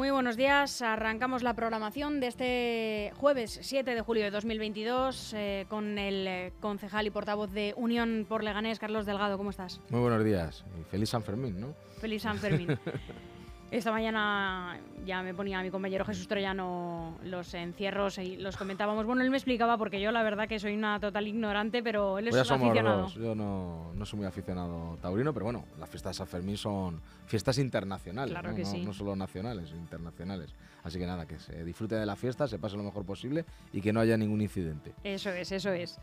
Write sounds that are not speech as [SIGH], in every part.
Muy buenos días. Arrancamos la programación de este jueves 7 de julio de 2022 eh, con el eh, concejal y portavoz de Unión por Leganés, Carlos Delgado. ¿Cómo estás? Muy buenos días. Y feliz San Fermín, ¿no? Feliz San Fermín. [LAUGHS] Esta mañana ya me ponía mi compañero Jesús Troyano los encierros y los comentábamos. Bueno, él me explicaba porque yo la verdad que soy una total ignorante, pero él es Pues un aficionado. dos. Yo no, no soy muy aficionado taurino, pero bueno, las fiestas de San Fermín son fiestas internacionales, Claro ¿no? que No- sí. no solo nacionales, internacionales. Así que nada, que se disfrute de la fiesta, se pase lo mejor posible y que no haya ningún incidente. Eso es, eso es.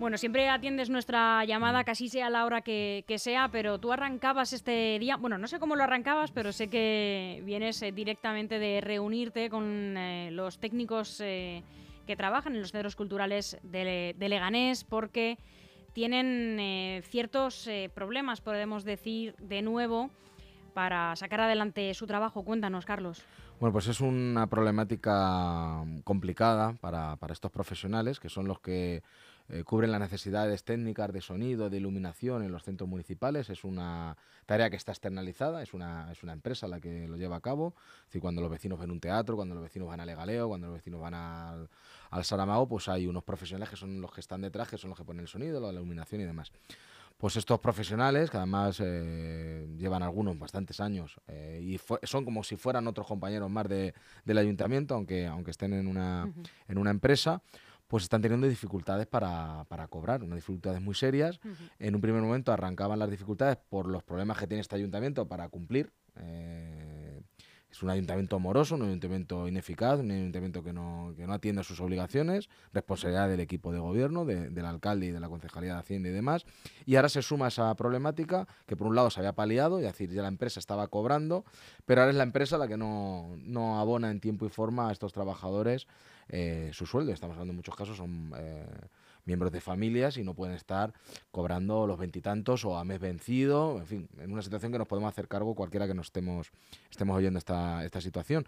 Bueno, siempre atiendes nuestra llamada, casi sea la hora que, que sea, pero tú arrancabas este día, bueno, no sé cómo lo arrancabas, pero sé que vienes eh, directamente de reunirte con eh, los técnicos eh, que trabajan en los centros culturales de, de Leganés, porque tienen ciertos problemas, podemos decir, de nuevo, para sacar adelante su trabajo. Cuéntanos, Carlos. Bueno, pues es una problemática complicada para, para estos profesionales, que son los que eh, cubren las necesidades técnicas de sonido, de iluminación en los centros municipales. Es una tarea que está externalizada, es una, es una empresa la que lo lleva a cabo. Es decir, cuando los vecinos ven un teatro, cuando los vecinos van a Legaleo, cuando los vecinos van al, al Saramago, pues hay unos profesionales que son los que están detrás, que son los que ponen el sonido, la iluminación y demás. Pues estos profesionales, que además eh, llevan algunos bastantes años eh, y son como si fueran otros compañeros más de- del ayuntamiento, aunque, aunque estén en una, Ujú. en una empresa, pues están teniendo dificultades para, para cobrar, unas dificultades muy serias. Ujú. En un primer momento arrancaban las dificultades por los problemas que tiene este ayuntamiento para cumplir. eh, es un ayuntamiento moroso, un ayuntamiento ineficaz, un ayuntamiento que no, que no atiende a sus obligaciones, responsabilidad del equipo de gobierno, de- del alcalde y de la Concejalía de Hacienda y demás. Y ahora se suma esa problemática que por un lado se había paliado, es decir, ya la empresa estaba cobrando, pero ahora es la empresa la que no, no abona en tiempo y forma a estos trabajadores eh, su sueldo. Estamos hablando en muchos casos, son eh, miembros de familias y no pueden estar cobrando los veintitantos o a mes vencido, en fin, en una situación que nos podemos hacer cargo cualquiera que nos estemos, estemos oyendo esta, esta situación.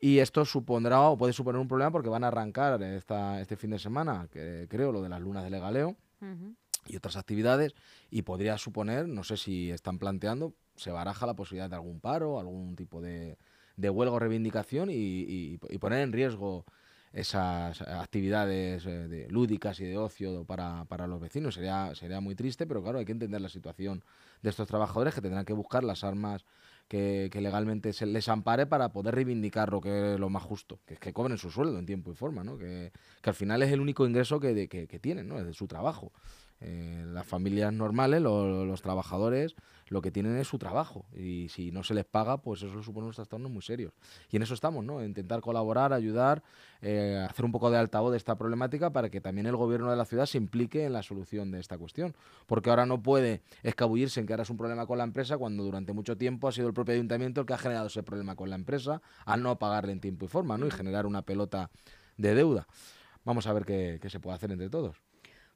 Y esto supondrá o puede suponer un problema porque van a arrancar esta, este fin de semana, que, creo, lo de las lunas de legaleo Ujú. y otras actividades y podría suponer, no sé si están planteando, se baraja la posibilidad de algún paro, algún tipo de, de huelga o reivindicación y, y- y poner en riesgo esas actividades eh, de- lúdicas y de ocio para, para los vecinos. Sería, sería muy triste, pero claro, hay que entender la situación de estos trabajadores que tendrán que buscar las armas que, que legalmente se les ampare para poder reivindicar lo que es lo más justo, que es que cobren su sueldo en tiempo y forma, ¿no? que, que al final es el único ingreso que, de- que, que tienen, ¿no? es de su trabajo. Eh, las familias normales, lo- los trabajadores, lo que tienen es su trabajo y si no se les paga, pues eso supone unos trastornos muy serios. Y en eso estamos, ¿no? Intentar colaborar, ayudar, eh, hacer un poco de altavoz de esta problemática para que también el gobierno de la ciudad se implique en la solución de esta cuestión. Porque ahora no puede escabullirse en que ahora es un problema con la empresa cuando durante mucho tiempo ha sido el propio ayuntamiento el que ha generado ese problema con la empresa al no pagarle en tiempo y forma, ¿no? Y generar una pelota de deuda. Vamos a ver qué, qué se puede hacer entre todos.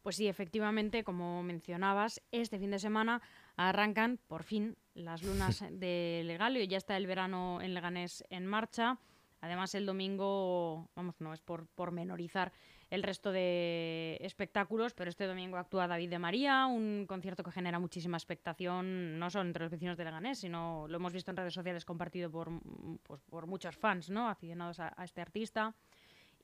Pues sí, efectivamente, como mencionabas, este fin de semana arrancan por fin las lunas [LAUGHS] de Legalio. Ya está el verano en Leganés en marcha. Además, el domingo, vamos, no es por, por menorizar el resto de espectáculos, pero este domingo actúa David de María, un concierto que genera muchísima expectación, no solo entre los vecinos de Leganés, sino lo hemos visto en redes sociales compartido por, pues, por muchos fans, ¿no? Aficionados a- a este artista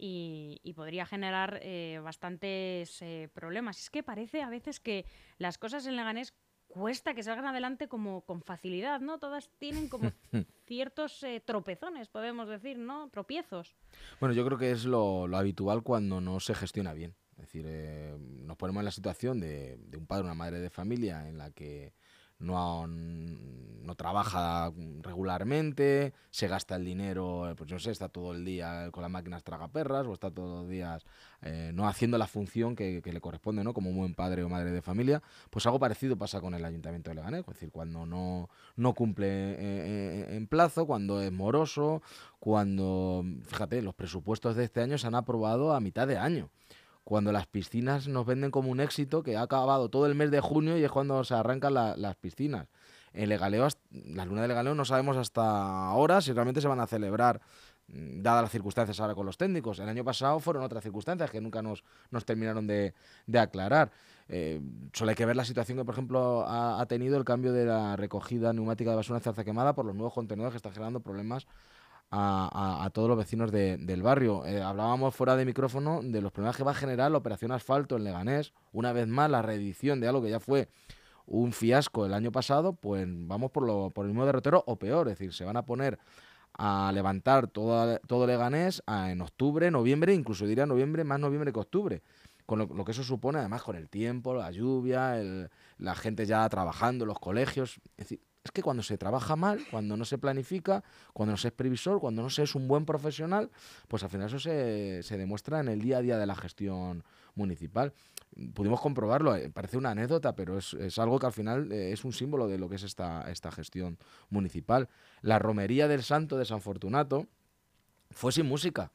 y, y podría generar eh, bastantes eh, problemas. Es que parece a veces que las cosas en Leganés cuesta que salgan adelante como con facilidad, ¿no? Todas tienen como [LAUGHS] ciertos eh, tropezones, podemos decir, ¿no? Tropiezos. Bueno, yo creo que es lo, lo habitual cuando no se gestiona bien. Es decir, eh, nos ponemos en la situación de, de un padre o una madre de familia en la que no, no trabaja regularmente, se gasta el dinero, eh, pues no sé, está todo el día con las máquinas tragaperras o está todos los días eh, no haciendo la función que, que le corresponde, ¿no? Como un buen padre o madre de familia. Pues algo parecido pasa con el Ayuntamiento de Leganés, es decir, cuando no, no cumple eh, en plazo, cuando es moroso, cuando, fíjate, los presupuestos de este año se han aprobado a mitad de año cuando las piscinas nos venden como un éxito que ha acabado todo el mes de junio y es cuando se arrancan la- las piscinas. En Legaleo, la luna de Legaleo no sabemos hasta ahora si realmente se van a celebrar, mm, dadas las circunstancias ahora con los técnicos. El año pasado fueron otras circunstancias que nunca nos, nos terminaron de, de aclarar. Eh, solo hay que ver la situación que, por ejemplo, ha, ha tenido el cambio de la recogida neumática de basura en Zarza Quemada por los nuevos contenedores que están generando problemas a, todos los vecinos del barrio. Eh, hablábamos fuera de micrófono de los problemas que va a generar la operación asfalto en Leganés. Una vez más, la reedición de algo que ya fue un fiasco el año pasado, pues vamos por, lo, por el mismo derrotero o peor. Es decir, se van a poner a levantar todo, todo Leganés en octubre, noviembre, incluso diría noviembre, más noviembre que octubre. Con lo, que eso supone, además, con el tiempo, la lluvia, la gente ya trabajando, los colegios. Es decir, es que cuando se trabaja mal, cuando no se planifica, cuando no se es previsor, cuando no se es un buen profesional, pues al final eso se, se demuestra en el día a día de la gestión municipal. Pudimos comprobarlo, eh, parece una anécdota, pero es, algo que al final eh, es un símbolo de lo que es esta, esta gestión municipal. La romería del Santo de San Fortunato fue sin música.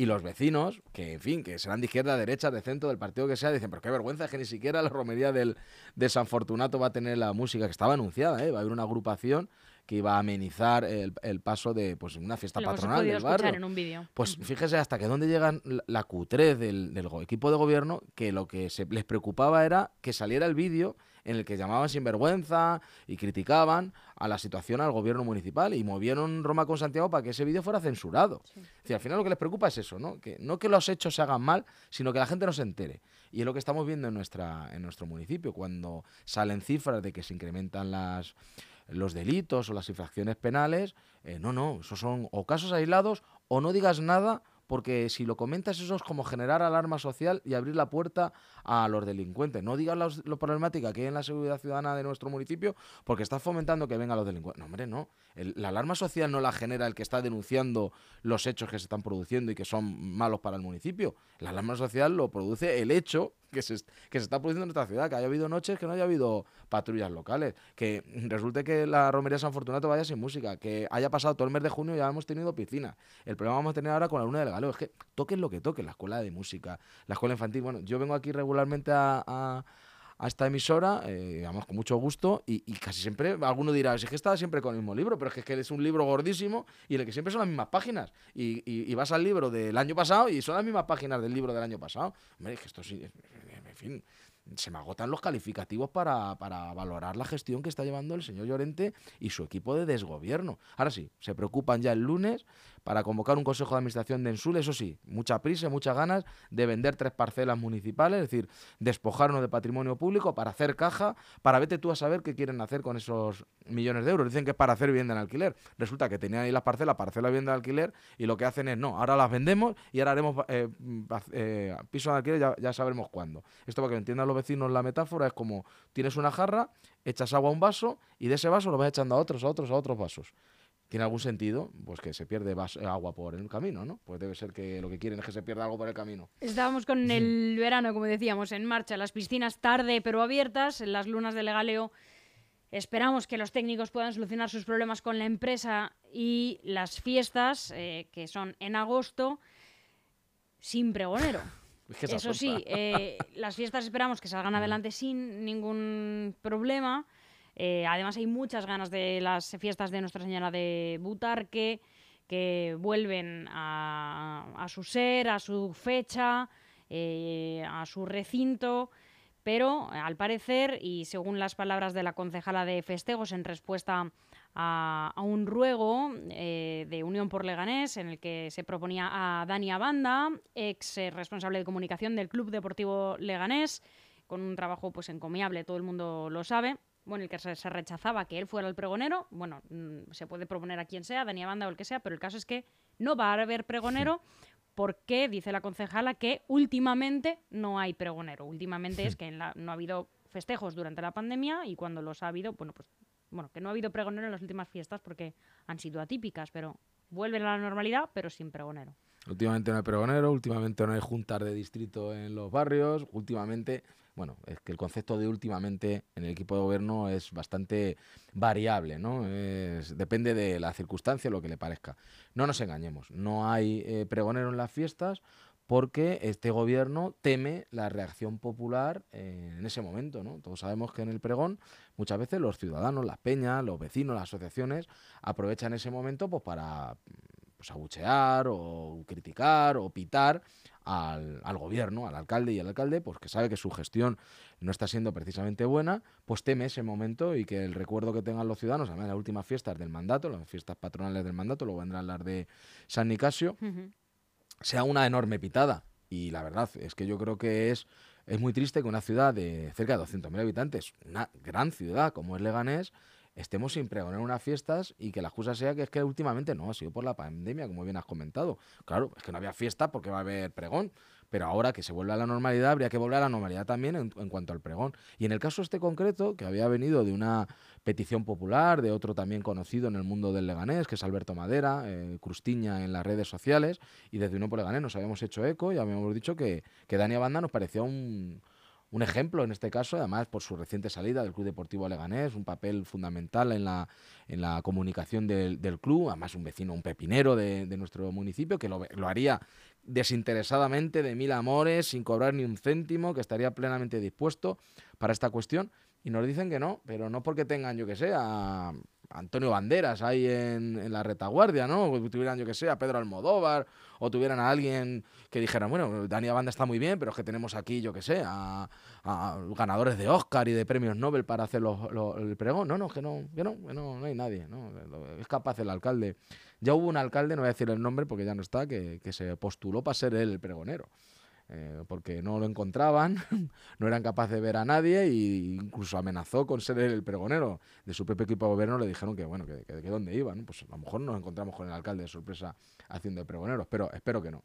Y los vecinos, que en fin, que serán de izquierda, derecha, de centro, del partido que sea, dicen, pero qué vergüenza, es que ni siquiera la romería del, de San Fortunato va a tener la música, que estaba anunciada, ¿eh? va a haber una agrupación que iba a amenizar el, el paso de pues una fiesta patronal del barrio. En un vídeo. Pues fíjese hasta que dónde llegan la, cutrez del, del, equipo de gobierno, que lo que se les preocupaba era que saliera el vídeo en el que llamaban sinvergüenza y criticaban a la situación al gobierno municipal y movieron Roma con Santiago para que ese vídeo fuera censurado. al final lo que les preocupa es eso, ¿no? Que no que los hechos se hagan mal, sino que la gente no se entere. Y es lo que estamos viendo en, nuestra, en nuestro municipio, cuando salen cifras de que se incrementan las los delitos o las infracciones penales, eh, no, no, esos son o casos aislados o no digas nada porque si lo comentas eso es como generar alarma social y abrir la puerta a los delincuentes. No digas lo, problemática que hay en la seguridad ciudadana de nuestro municipio porque estás fomentando que vengan los delincuentes. No, hombre, no. la alarma social no la genera el que está denunciando los hechos que se están produciendo y que son malos para el municipio. La alarma social lo produce el hecho que se, que se está produciendo en nuestra ciudad, que haya habido noches que no haya habido patrullas locales, que resulte que la romería San Fortunato vaya sin música, que haya pasado todo el mes de junio y ya hemos tenido piscina. El problema vamos a tener ahora con la luna del galeo, es que toquen lo que toquen, la escuela de música, la escuela infantil. Bueno, yo vengo aquí regularmente a a esta emisora, eh, digamos, con mucho gusto, y, casi siempre alguno dirá, es que está siempre con el mismo libro, pero es que, es un libro gordísimo y en el que siempre son las mismas páginas. Y, y, vas al libro del año pasado y son las mismas páginas del libro del año pasado. Hombre, es que esto sí, en fin, se me agotan los calificativos para, para, valorar la gestión que está llevando el señor Llorente y su equipo de desgobierno. Ahora sí, se preocupan ya el lunes para convocar un consejo de administración de Ensul, eso sí, mucha prisa, muchas ganas de vender tres parcelas municipales, es decir, despojarnos de patrimonio público para hacer caja, para vete tú a saber qué quieren hacer con esos millones de euros. Dicen que es para hacer vivienda en alquiler. Resulta que tenían ahí las parcelas para hacer la vivienda de alquiler y lo que hacen es, no, ahora las vendemos y ahora haremos eh, eh, piso de alquiler, ya, ya sabremos cuándo. Esto para que entiendan los vecinos la metáfora es como tienes una jarra, echas agua a un vaso y de ese vaso lo vas echando a otros, a otros, a otros vasos. ¿Tiene algún sentido? Pues que se pierde agua por el camino, ¿no? Pues debe ser que lo que quieren es que se pierda algo por el camino. Estábamos con el verano, como decíamos, en marcha. Las piscinas tarde pero abiertas, en las lunas de Legaleo. Esperamos que los técnicos puedan solucionar sus problemas con la empresa y las fiestas, eh, que son en agosto, sin pregonero. [LAUGHS] Eso sí, eh, las fiestas esperamos que salgan [LAUGHS] adelante sin ningún problema. Eh, además hay muchas ganas de las fiestas de Nuestra Señora de Butarque, que vuelven a, su ser, a su fecha, eh, a su recinto. Pero al parecer, y según las palabras de la concejala de festejos en respuesta a, un ruego eh, de Unión por Leganés en el que se proponía a Dani Abanda, ex responsable de comunicación del Club Deportivo Leganés, con un trabajo pues encomiable, todo el mundo lo sabe, bueno, el que se, rechazaba que él fuera el pregonero, bueno, mm, se puede proponer a quien sea, Dani Banda o el que sea, pero el caso es que no va a haber pregonero porque dice la concejala que últimamente no hay pregonero. Últimamente es que no ha habido festejos durante la pandemia y cuando los ha habido, bueno, pues bueno, que no ha habido pregonero en las últimas fiestas porque han sido atípicas, pero vuelven a la normalidad, pero sin pregonero. Últimamente no hay pregonero, últimamente no hay juntas de distrito en los barrios, últimamente bueno, es que el concepto de últimamente en el equipo de gobierno es bastante variable, ¿no? depende de la circunstancia, lo que le parezca. No nos engañemos, no hay eh, pregonero en las fiestas porque este gobierno teme la reacción popular eh, en ese momento, ¿no? Todos sabemos que en el pregón muchas veces los ciudadanos, las peñas, los vecinos, las asociaciones aprovechan ese momento pues, para pues, abuchear o criticar o pitar al, al, gobierno, al alcalde y al alcalde, pues que sabe que su gestión no está siendo precisamente buena, pues teme ese momento y que el recuerdo que tengan los ciudadanos, además de las últimas fiestas del mandato, las fiestas patronales del mandato, luego vendrán las de San Nicasio, sea una enorme pitada. Y la verdad es que yo creo que es, es muy triste que una ciudad de cerca de 200.000 habitantes, una gran ciudad como es Leganés, estemos sin pregonar unas fiestas y que la excusa sea que es que últimamente no, ha sido por la pandemia, como bien has comentado. Claro, es que no había fiesta porque va a haber pregón, pero ahora que se vuelve a la normalidad, habría que volver a la normalidad también en, cuanto al pregón. Y en el caso este concreto, que había venido de una petición popular, de otro también conocido en el mundo del Leganés, que es Alberto Madera, eh, Crustiña en las redes sociales, y desde Uno por Leganés nos habíamos hecho eco y habíamos dicho que, que Dani Abanda nos parecía un un ejemplo en este caso, además por su reciente salida del Club Deportivo Leganés, un papel fundamental en la, en la comunicación del, club, además un vecino, un pepinero de, nuestro municipio, que lo, lo, haría desinteresadamente, de mil amores, sin cobrar ni un céntimo, que estaría plenamente dispuesto para esta cuestión. Y nos dicen que no, pero no porque tengan, yo que sé, a Antonio Banderas ahí en, la retaguardia, ¿no? O tuvieran, yo que sé, a Pedro Almodóvar, o tuvieran a alguien que dijera, bueno, Dani Banda está muy bien, pero es que tenemos aquí, yo que sé, a, ganadores de Oscar y de premios Nobel para hacer el pregón. No, no, que no, que no, que no, no hay nadie, ¿no? Es capaz el alcalde. Ya hubo un alcalde, no voy a decir el nombre porque ya no está, que, que se postuló para ser él el pregonero. Eh, porque no lo encontraban, [LAUGHS] no eran capaces de ver a nadie e incluso amenazó con ser el pregonero de su propio equipo de gobierno. Le dijeron que, bueno, que, que, que dónde iban. Pues a lo mejor nos encontramos con el alcalde de sorpresa haciendo de pregonero, pero espero que no.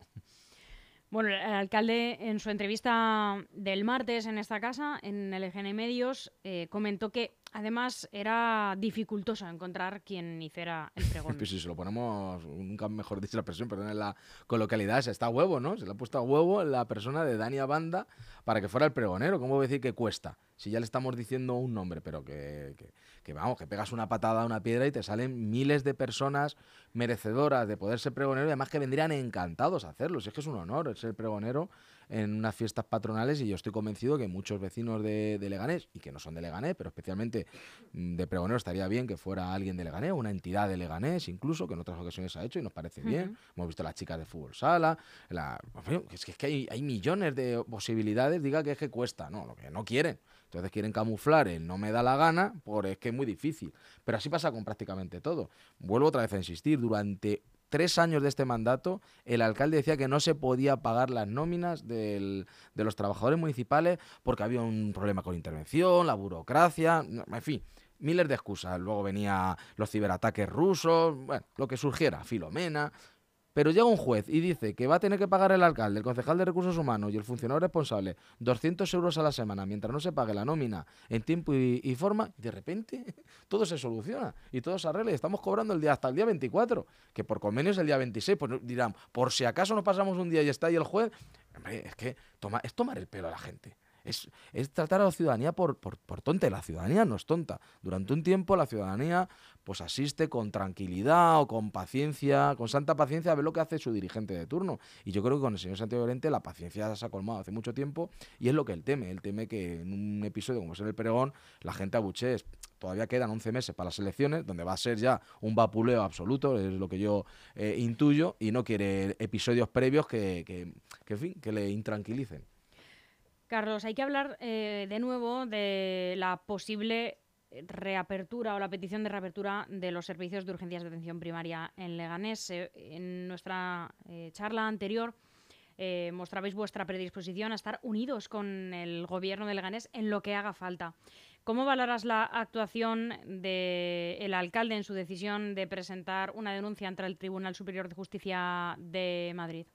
Bueno, el alcalde en su entrevista del martes en esta casa, en el EGN Medios, eh, comentó que además era dificultoso encontrar quien hiciera el [LAUGHS] pregón. pues si se lo ponemos, nunca mejor dicho la expresión, perdón, en la coloquialidad, se está a huevo, ¿no? Se le ha puesto a huevo la persona de Dania Banda para que fuera el pregonero. ¿Cómo voy a decir que cuesta? Si ya le estamos diciendo un nombre, pero que, que, vamos, que pegas una patada a una piedra y te salen miles de personas merecedoras de poder ser pregonero y además que vendrían encantados a hacerlo. Si es que es un honor ser pregonero en unas fiestas patronales y yo estoy convencido que muchos vecinos de, Leganés, y que no son de Leganés, pero especialmente mm, de pregonero estaría bien que fuera alguien de Leganés, una entidad de Leganés incluso, que en otras ocasiones ha hecho y nos parece bien. Hemos visto las chicas de fútbol sala, es que, es que hay, hay millones de posibilidades, diga que es que cuesta, no, lo que no quieren. Entonces quieren camuflar el no me da la gana, por es que es muy difícil. Pero así pasa con prácticamente todo. Vuelvo otra vez a insistir, durante tres años de este mandato, el alcalde decía que no se podía pagar las nóminas de los trabajadores municipales porque había un problema con intervención, la burocracia, en fin, miles de excusas. Luego venía los ciberataques rusos, bueno, lo que surgiera, Filomena. Pero llega un juez y dice que va a tener que pagar el alcalde, el concejal de recursos humanos y el funcionario responsable 200 euros a la semana mientras no se pague la nómina en tiempo y, forma, de repente [LAUGHS] todo se soluciona y todo se arregla y estamos cobrando el día hasta el día 24, que por convenio es el día 26, pues dirán, por si acaso nos pasamos un día y está ahí el juez, es que toma, es tomar el pelo a la gente. Es, tratar a la ciudadanía por, por, por tonta. la ciudadanía no es tonta. Durante un tiempo la ciudadanía pues asiste con tranquilidad o con paciencia, con santa paciencia a ver lo que hace su dirigente de turno. Y yo creo que con el señor Santiago Llorente la paciencia se ha colmado hace mucho tiempo y es lo que él teme. Él teme que en un episodio como es el Peregón la gente abuche. Todavía quedan 11 meses para las elecciones, donde va a ser ya un vapuleo absoluto, es lo que yo eh, intuyo, y no quiere episodios previos que, que, que, en fin, que le intranquilicen. Carlos, hay que hablar eh, de nuevo de la posible reapertura o la petición de reapertura de los servicios de urgencias de atención primaria en Leganés. Eh, en nuestra eh, charla anterior mostrabais vuestra predisposición a estar unidos con el gobierno de Leganés en lo que haga falta. ¿Cómo valoras la actuación del alcalde en su decisión de presentar una denuncia ante el Tribunal Superior de Justicia de Madrid?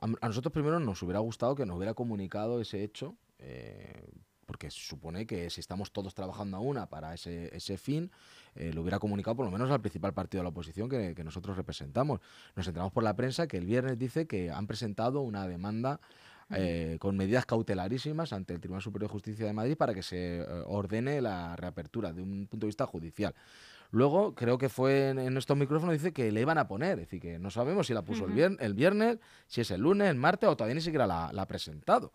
A, nosotros primero nos hubiera gustado que nos hubiera comunicado ese hecho eh, porque se supone que si estamos todos trabajando a una para ese, ese fin, eh, lo hubiera comunicado por lo menos al principal partido de la oposición que, nosotros representamos. Nos enteramos por la prensa que el viernes dice que han presentado una demanda eh, con medidas cautelarísimas ante el Tribunal Superior de Justicia de Madrid para que se ordene la reapertura de un punto de vista judicial. Luego, creo que fue en, estos micrófonos, dice que le iban a poner. Es decir, que no sabemos si la puso el, viernes, el, viernes, si es el lunes, el martes o todavía ni siquiera la, la ha presentado.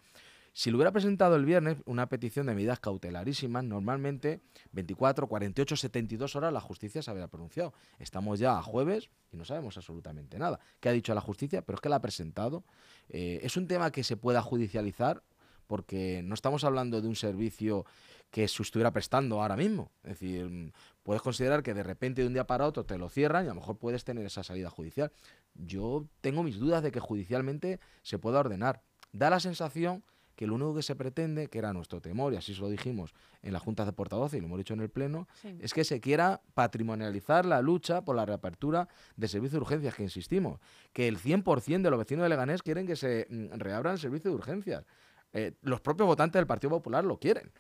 Si lo hubiera presentado el viernes, una petición de medidas cautelarísimas, normalmente 24, 48, 72 horas la justicia se habría pronunciado. Estamos ya a jueves y no sabemos absolutamente nada. ¿Qué ha dicho la justicia? Pero es que la ha presentado. Eh, es un tema que se pueda judicializar porque no estamos hablando de un servicio que se estuviera prestando ahora mismo. Es decir, puedes considerar que de repente de un día para otro te lo cierran y a lo mejor puedes tener esa salida judicial. Yo tengo mis dudas de que judicialmente se pueda ordenar. Da la sensación que lo único que se pretende, que era nuestro temor, y así se lo dijimos en la Junta de Portavoces y lo hemos dicho en el Pleno, es que se quiera patrimonializar la lucha por la reapertura de servicios de urgencias, que insistimos, que el 100% de los vecinos de Leganés quieren que se mm, reabran el servicio de urgencias. Eh, los propios votantes del Partido Popular lo quieren.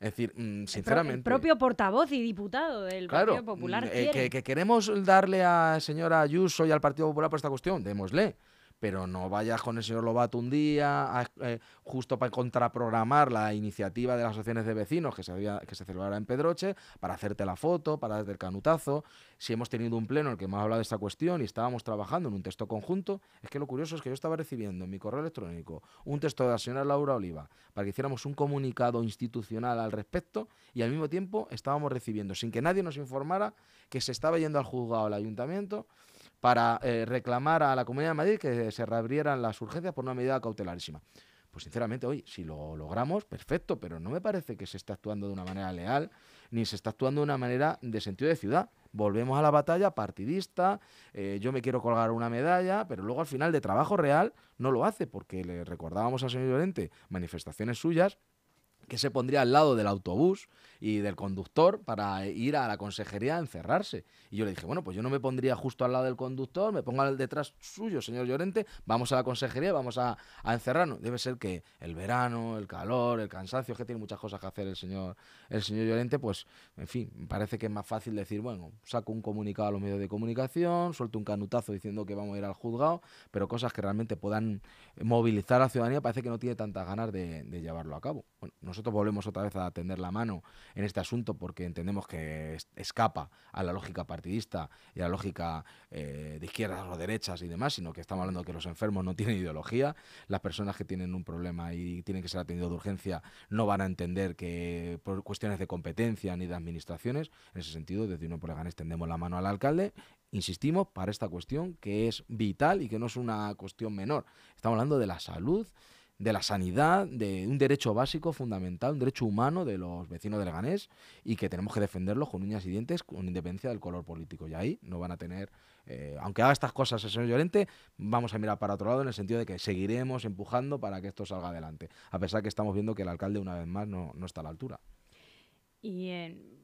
Es decir, mm, sinceramente. El, propio portavoz y diputado del Partido Popular. Mm, eh, que, que, queremos darle a señora Ayuso y al Partido Popular por esta cuestión, démosle pero no vayas con el señor Lobato un día eh, justo para contraprogramar la iniciativa de las asociaciones de vecinos que se, que se celebrará en Pedroche para hacerte la foto, para darte el canutazo. Si hemos tenido un pleno en el que hemos hablado de esta cuestión y estábamos trabajando en un texto conjunto, es que lo curioso es que yo estaba recibiendo en mi correo electrónico un texto de la señora Laura Oliva para que hiciéramos un comunicado institucional al respecto y al mismo tiempo estábamos recibiendo, sin que nadie nos informara, que se estaba yendo al juzgado al ayuntamiento para eh, reclamar a la Comunidad de Madrid que se reabrieran las urgencias por una medida cautelarísima. Pues sinceramente, hoy, si lo logramos, perfecto, pero no me parece que se esté actuando de una manera leal, ni se está actuando de una manera de sentido de ciudad. Volvemos a la batalla partidista, eh, yo me quiero colgar una medalla, pero luego al final de trabajo real no lo hace, porque le recordábamos al señor Llorente manifestaciones suyas que se pondría al lado del autobús y del conductor para ir a la consejería a encerrarse. Y yo le dije, bueno, pues yo no me pondría justo al lado del conductor, me pongo detrás suyo, señor Llorente, vamos a la consejería, vamos a, encerrarnos. Debe ser que el verano, el calor, el cansancio, que tiene muchas cosas que hacer el señor, el señor Llorente, pues, en fin, parece que es más fácil decir, bueno, saco un comunicado a los medios de comunicación, suelto un canutazo diciendo que vamos a ir al juzgado, pero cosas que realmente puedan movilizar a la ciudadanía parece que no tiene tantas ganas de, llevarlo a cabo. Bueno, nosotros volvemos otra vez a tender la mano en este asunto porque entendemos que escapa a la lógica partidista y a la lógica eh, de izquierdas o derechas y demás, sino que estamos hablando de que los enfermos no tienen ideología, las personas que tienen un problema y tienen que ser atendidos de urgencia no van a entender que por cuestiones de competencia ni de administraciones, en ese sentido, desde uno por Leganés tendemos la mano al alcalde insistimos, para esta cuestión que es vital y que no es una cuestión menor. Estamos hablando de la salud de la sanidad, de un derecho básico fundamental, un derecho humano de los vecinos de Leganés y que tenemos que defenderlo con uñas y dientes con independencia del color político. Y ahí no van a tener, eh, aunque haga estas cosas el señor Llorente, vamos a mirar para otro lado en el sentido de que seguiremos empujando para que esto salga adelante, a pesar que estamos viendo que el alcalde una vez más no, no está a la altura. Y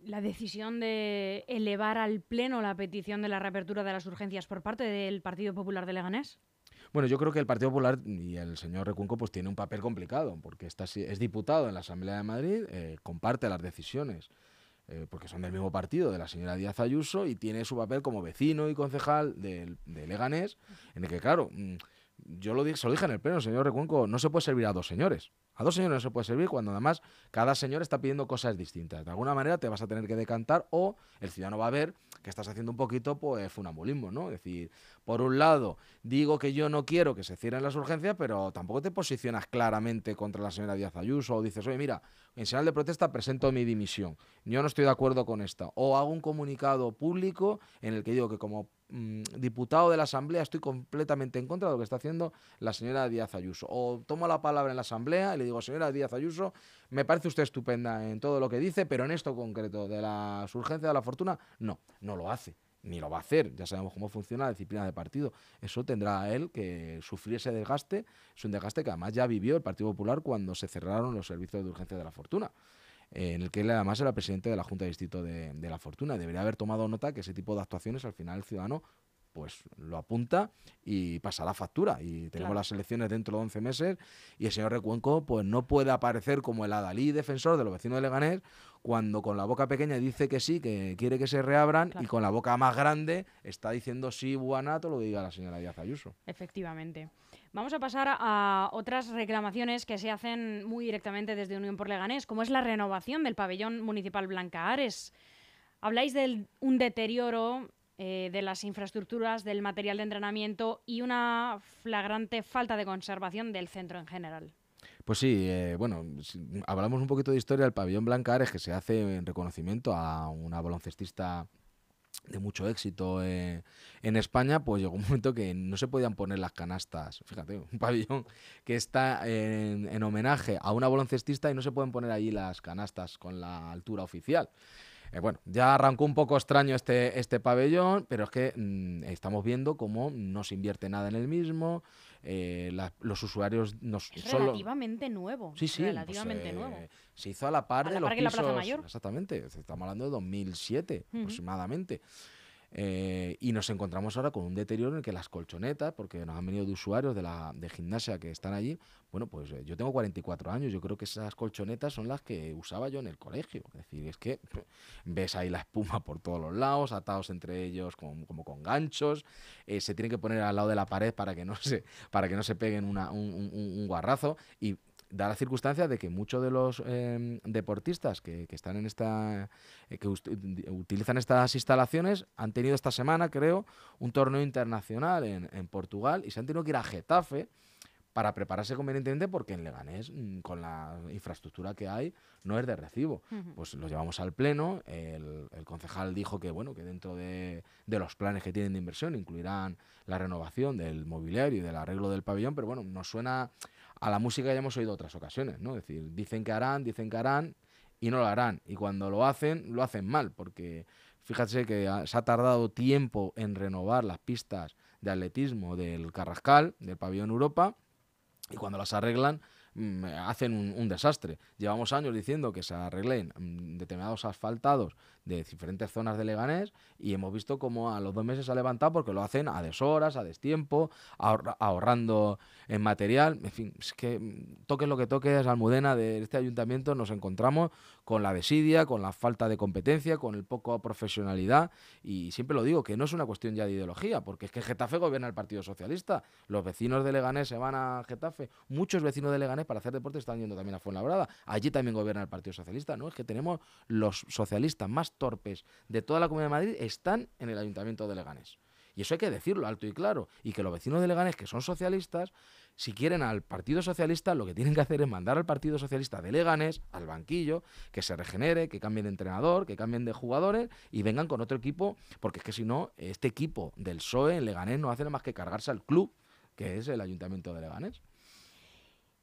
la decisión de elevar al Pleno la petición de la reapertura de las urgencias por parte del Partido Popular de Leganés. Bueno, yo creo que el Partido Popular y el señor Recunco pues tiene un papel complicado, porque está, es diputado en la Asamblea de Madrid, eh, comparte las decisiones, eh, porque son del mismo partido, de la señora Díaz Ayuso, y tiene su papel como vecino y concejal de, Leganés, en el que, claro, mm, yo lo dije, se lo dije en el pleno, señor Recuenco, no se puede servir a dos señores. A dos señores no se puede servir cuando además cada señor está pidiendo cosas distintas. De alguna manera te vas a tener que decantar o el ciudadano va a ver que estás haciendo un poquito pues funambulismo, ¿no? Es decir, por un lado, digo que yo no quiero que se cierren las urgencias, pero tampoco te posicionas claramente contra la señora Díaz Ayuso o dices, oye, mira, en señal de protesta presento mi dimisión. Yo no estoy de acuerdo con esta. O hago un comunicado público en el que digo que como Mm, diputado de la Asamblea, estoy completamente en contra de lo que está haciendo la señora Díaz Ayuso. O tomo la palabra en la Asamblea y le digo, señora Díaz Ayuso, me parece usted estupenda en todo lo que dice, pero en esto concreto de la urgencia de la fortuna, no, no lo hace. Ni lo va a hacer, ya sabemos cómo funciona la disciplina de partido. Eso tendrá él que sufrir ese desgaste. Es un desgaste que además ya vivió el Partido Popular cuando se cerraron los servicios de urgencia de la fortuna en el que él además era presidente de la Junta de Distrito de, La Fortuna. Debería haber tomado nota que ese tipo de actuaciones al final el ciudadano pues lo apunta y pasa la factura. Y tenemos las elecciones dentro de 11 meses y el señor Recuenco pues no puede aparecer como el adalí defensor de los vecinos de Leganés cuando con la boca pequeña dice que sí, que quiere que se reabran y con la boca más grande está diciendo sí, buanato, lo diga la señora Díaz Ayuso. Efectivamente. Vamos a pasar a otras reclamaciones que se hacen muy directamente desde Unión por Leganés, como es la renovación del pabellón municipal Blanca Ares. Habláis de un deterioro eh, de las infraestructuras, del material de entrenamiento y una flagrante falta de conservación del centro en general. Pues sí, eh, bueno, hablamos un poquito de historia. El pabellón Blancares, que se hace en reconocimiento a una baloncestista de mucho éxito eh, en España, pues llegó un momento que no se podían poner las canastas. Fíjate, un [LAUGHS] pabellón que está en, homenaje a una baloncestista y no se pueden poner allí las canastas con la altura oficial. Eh, bueno, ya arrancó un poco extraño este, este pabellón, pero es que mm, estamos viendo cómo no se invierte nada en el mismo, eh, los usuarios nos es relativamente nuevo. Sí, sí. Relativamente pues, nuevo. Se hizo a la par de los pisos. La Plaza Mayor. Exactamente. Estamos hablando de 2007 aproximadamente. Eh, y nos encontramos ahora con un deterioro en el que las colchonetas, porque nos han venido de usuarios de la de gimnasia que están allí, bueno, pues eh, yo tengo 44 años, yo creo que esas colchonetas son las que usaba yo en el colegio. Es decir, es que [LAUGHS] ves ahí la espuma por todos los lados, atados entre ellos como, como con ganchos, eh, se tienen que poner al lado de la pared para que no [LAUGHS] se, para que no se peguen un, un guarrazo y da la circunstancia de que muchos de los em, deportistas que, están en esta eh, que utilizan estas instalaciones han tenido esta semana, creo, un torneo internacional en, en, Portugal y se han tenido que ir a Getafe para prepararse convenientemente porque en Leganés, mm, con la infraestructura que hay, no es de recibo. Pues lo llevamos al pleno, el, el, concejal dijo que bueno, que dentro de, de, los planes que tienen de inversión incluirán la renovación del mobiliario y del arreglo del pabellón, pero bueno, nos suena a la música ya hemos oído otras ocasiones, ¿no? Es decir, dicen que harán, dicen que harán y no lo harán. Y cuando lo hacen, lo hacen mal, porque fíjate que se ha tardado tiempo en renovar las pistas de atletismo del Carrascal, del pabellón Europa, y cuando las arreglan, hacen un, desastre. Llevamos años diciendo que se arreglen mm, determinados asfaltados de diferentes zonas de Leganés y hemos visto cómo a los dos meses se ha levantado porque lo hacen a deshoras, a destiempo, ahorrando en material. En fin, es que mm, toques lo que toques, Almudena, de este ayuntamiento nos encontramos con la desidia, con la falta de competencia, con el poco profesionalidad y siempre lo digo, que no es una cuestión ya de ideología, porque es que Getafe gobierna el Partido Socialista. Los vecinos de Leganés se van a Getafe, muchos vecinos de Leganés para hacer deporte están yendo también a Fuenlabrada. Allí también gobierna el Partido Socialista, ¿no? Es que tenemos los socialistas más torpes de toda la Comunidad de Madrid están en el Ayuntamiento de Leganés. Y eso hay que decirlo alto y claro. Y que los vecinos de Leganés, que son socialistas, si quieren al Partido Socialista, lo que tienen que hacer es mandar al Partido Socialista de Leganés al banquillo, que se regenere, que cambien de entrenador, que cambien de jugadores y vengan con otro equipo, porque es que si no, este equipo del PSOE en Leganés no hace nada más que cargarse al club, que es el Ayuntamiento de Leganés.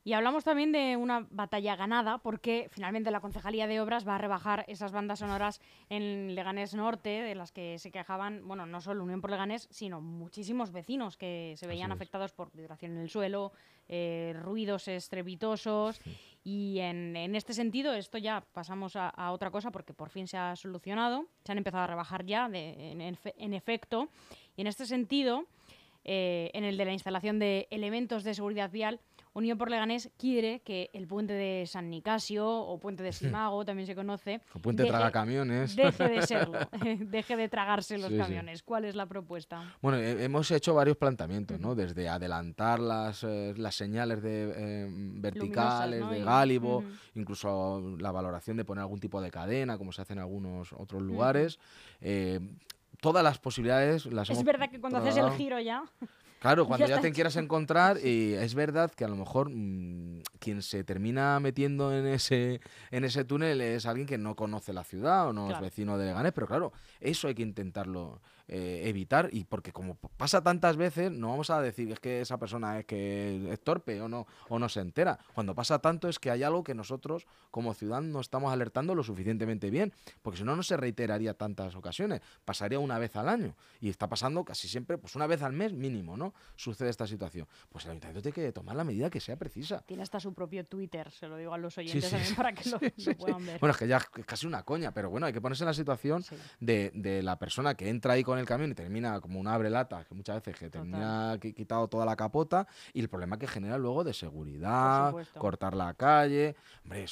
Y hablamos también de una batalla ganada porque finalmente la Concejalía de Obras va a rebajar esas bandas sonoras en Leganés Norte, de las que se quejaban, bueno, no solo Unión por Leganés, sino muchísimos vecinos que se veían afectados por vibración en el suelo, eh, ruidos estrepitosos. Y en, este sentido, esto ya pasamos a, otra cosa porque por fin se ha solucionado, se han empezado a rebajar ya en, efecto. Y en este sentido, eh, en el de la instalación de elementos de seguridad vial, Unión por Leganés quiere que el puente de San Nicasio o puente de Simago, también se conoce, o puente traga camiones, [LAUGHS] deje de [LAUGHS] serlo, [LAUGHS] deje de tragarse los camiones. ¿Cuál es la propuesta? Bueno, hemos hecho varios planteamientos, ¿no? Desde adelantar las, eh, las señales de eh, verticales, de gálibo, incluso la valoración de poner algún tipo de cadena, como se hace en algunos otros lugares. Eh, todas las posibilidades las Es verdad que cuando haces el giro ya. Claro, cuando ya, te quieras encontrar, y es verdad que a lo mejor mm, quien se termina metiendo en ese, en ese túnel es alguien que no conoce la ciudad o no es vecino de Leganés, pero claro, eso hay que intentarlo eh, evitar y porque como pasa tantas veces no vamos a decir es que esa persona es que es torpe o no o no se entera. Cuando pasa tanto es que hay algo que nosotros como ciudad no estamos alertando lo suficientemente bien porque si no no se reiteraría tantas ocasiones. Pasaría una vez al año y está pasando casi siempre pues una vez al mes mínimo no sucede esta situación. Pues el ayuntamiento tiene que tomar la medida que sea precisa. Tiene hasta su propio Twitter se lo digo a los oyentes también para que lo, puedan ver. Bueno es que ya es casi una coña pero bueno hay que ponerse en la situación de, de la persona que entra ahí con el camión y termina como un abre lata, que muchas veces que termina quitado toda la capota y el problema que genera luego de seguridad, cortar la calle. Hombre,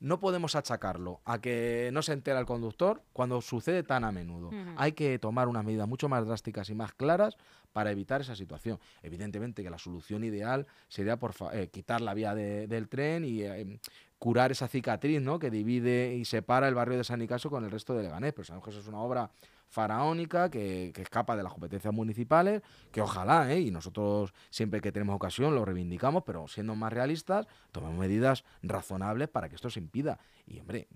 no podemos achacarlo a que no se entera el conductor cuando sucede tan a menudo. Hay que tomar unas medidas mucho más drásticas y más claras para evitar esa situación. Evidentemente que la solución ideal sería por eh, quitar la vía del tren y eh, curar esa cicatriz ¿no? que divide y separa el barrio de San Nicaso con el resto de Leganés. Pero sabemos que eso es una obra faraónica que, que, escapa de las competencias municipales, que ojalá, ¿eh? y nosotros siempre que tenemos ocasión lo reivindicamos, pero siendo más realistas, tomemos medidas razonables para que esto se impida. Y hombre,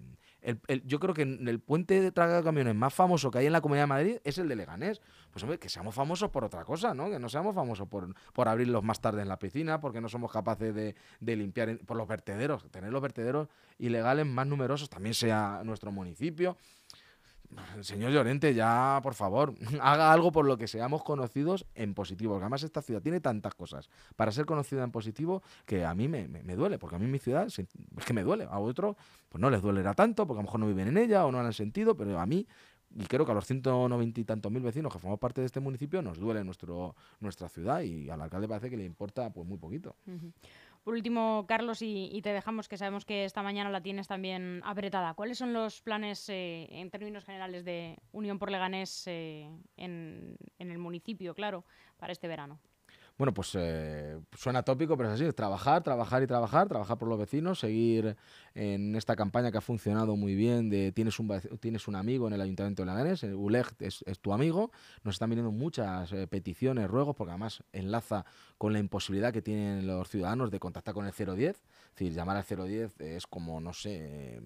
yo creo que el puente de traga de camiones más famoso que hay en la Comunidad de Madrid es el de Leganés. Pues hombre, que seamos famosos por otra cosa, ¿no? Que no seamos famosos por, por abrirlos más tarde en la piscina, porque no somos capaces de, de limpiar por los vertederos. Tener los vertederos ilegales más numerosos también sea nuestro municipio. Señor Llorente, ya, por favor, [LAUGHS] haga algo por lo que seamos conocidos en positivo. Porque además esta ciudad tiene tantas cosas para ser conocida en positivo que a mí me, duele, porque a mí mi ciudad es que me duele. A otros pues no les duelerá tanto, porque a lo mejor no viven en ella o no han sentido, pero a mí, y creo que a los 190 y tantos mil vecinos que formamos parte de este municipio, nos duele nuestro, nuestra ciudad y al alcalde parece que le importa pues muy poquito. Por último, Carlos, y, te dejamos que sabemos que esta mañana la tienes también apretada. ¿Cuáles son los planes eh, en términos generales de Unión por Leganés eh, en el municipio, claro, para este verano? Bueno, pues eh, suena tópico, pero es así, trabajar, trabajar y trabajar, trabajar por los vecinos, seguir en esta campaña que ha funcionado muy bien de tienes un, tienes un amigo en el Ayuntamiento de Lagares, ULEG es, tu amigo, nos están viniendo muchas eh, peticiones, ruegos, porque además enlaza con la imposibilidad que tienen los ciudadanos de contactar con el 010, es decir, llamar al 010 es como, no sé,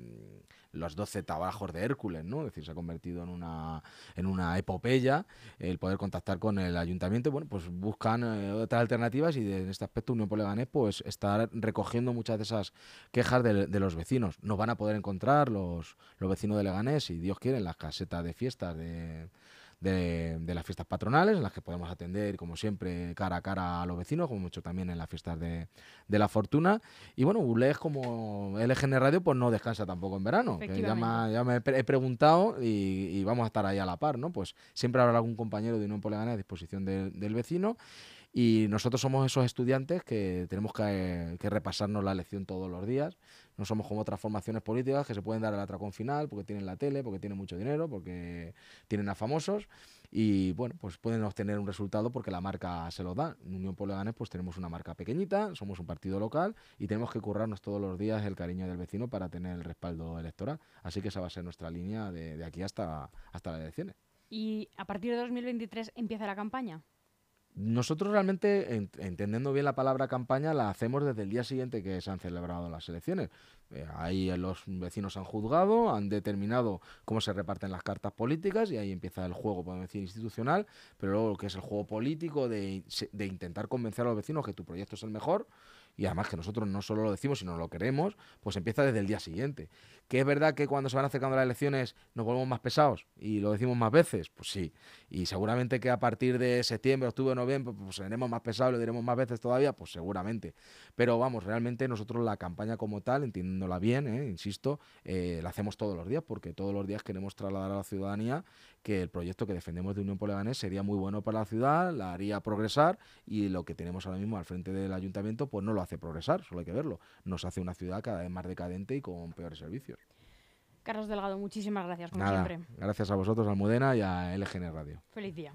los 12 trabajos de Hércules, ¿no? Es decir, se ha convertido en una, en una epopeya el poder contactar con el ayuntamiento. bueno, pues buscan eh, otras alternativas y en este aspecto Unión Poleganés pues está recogiendo muchas de esas quejas de, de, los vecinos. Nos van a poder encontrar los, los vecinos de Leganés, si Dios quiere, en las casetas de fiestas de de, las fiestas patronales, en las que podemos atender, como siempre, cara a cara a los vecinos, como hecho también en las fiestas de, la fortuna. Y bueno, ULEG como LGN Radio, pues no descansa tampoco en verano. Que ya, me, ya me he preguntado y, vamos a estar ahí a la par, ¿no? Pues siempre habrá algún compañero de Unión Polegana a disposición del vecino. Y nosotros somos esos estudiantes que tenemos que, que, repasarnos la lección todos los días. No somos como otras formaciones políticas que se pueden dar el atracón final porque tienen la tele, porque tienen mucho dinero, porque tienen a famosos y bueno, pues pueden obtener un resultado porque la marca se lo da. En Unión Pueblo pues tenemos una marca pequeñita, somos un partido local y tenemos que currarnos todos los días el cariño del vecino para tener el respaldo electoral. Así que esa va a ser nuestra línea de, de aquí hasta, hasta las elecciones. ¿Y a partir de 2023 empieza la campaña? Nosotros realmente, entendiendo bien la palabra campaña, la hacemos desde el día siguiente que se han celebrado las elecciones. Eh, ahí los vecinos han juzgado, han determinado cómo se reparten las cartas políticas y ahí empieza el juego, podemos decir, institucional, pero luego que es el juego político de, de intentar convencer a los vecinos que tu proyecto es el mejor y además que nosotros no solo lo decimos, sino lo queremos, pues empieza desde el día siguiente. ¿Que es verdad que cuando se van acercando las elecciones nos volvemos más pesados y lo decimos más veces? Pues sí. Y seguramente que a partir de septiembre, octubre, noviembre, pues seremos más pesados, lo diremos más veces todavía, pues seguramente. Pero vamos, realmente nosotros la campaña como tal, entiéndola bien, ¿eh? insisto, eh, la hacemos todos los días porque todos los días queremos trasladar a la ciudadanía que el proyecto que defendemos de Unión Poleganés sería muy bueno para la ciudad, la haría progresar y lo que tenemos ahora mismo al frente del ayuntamiento pues no lo hace progresar, solo hay que verlo. Nos hace una ciudad cada vez más decadente y con peores servicios. Carlos Delgado, muchísimas gracias, como siempre. Gracias a vosotros, Almudena, y a LGN Radio. Feliz día.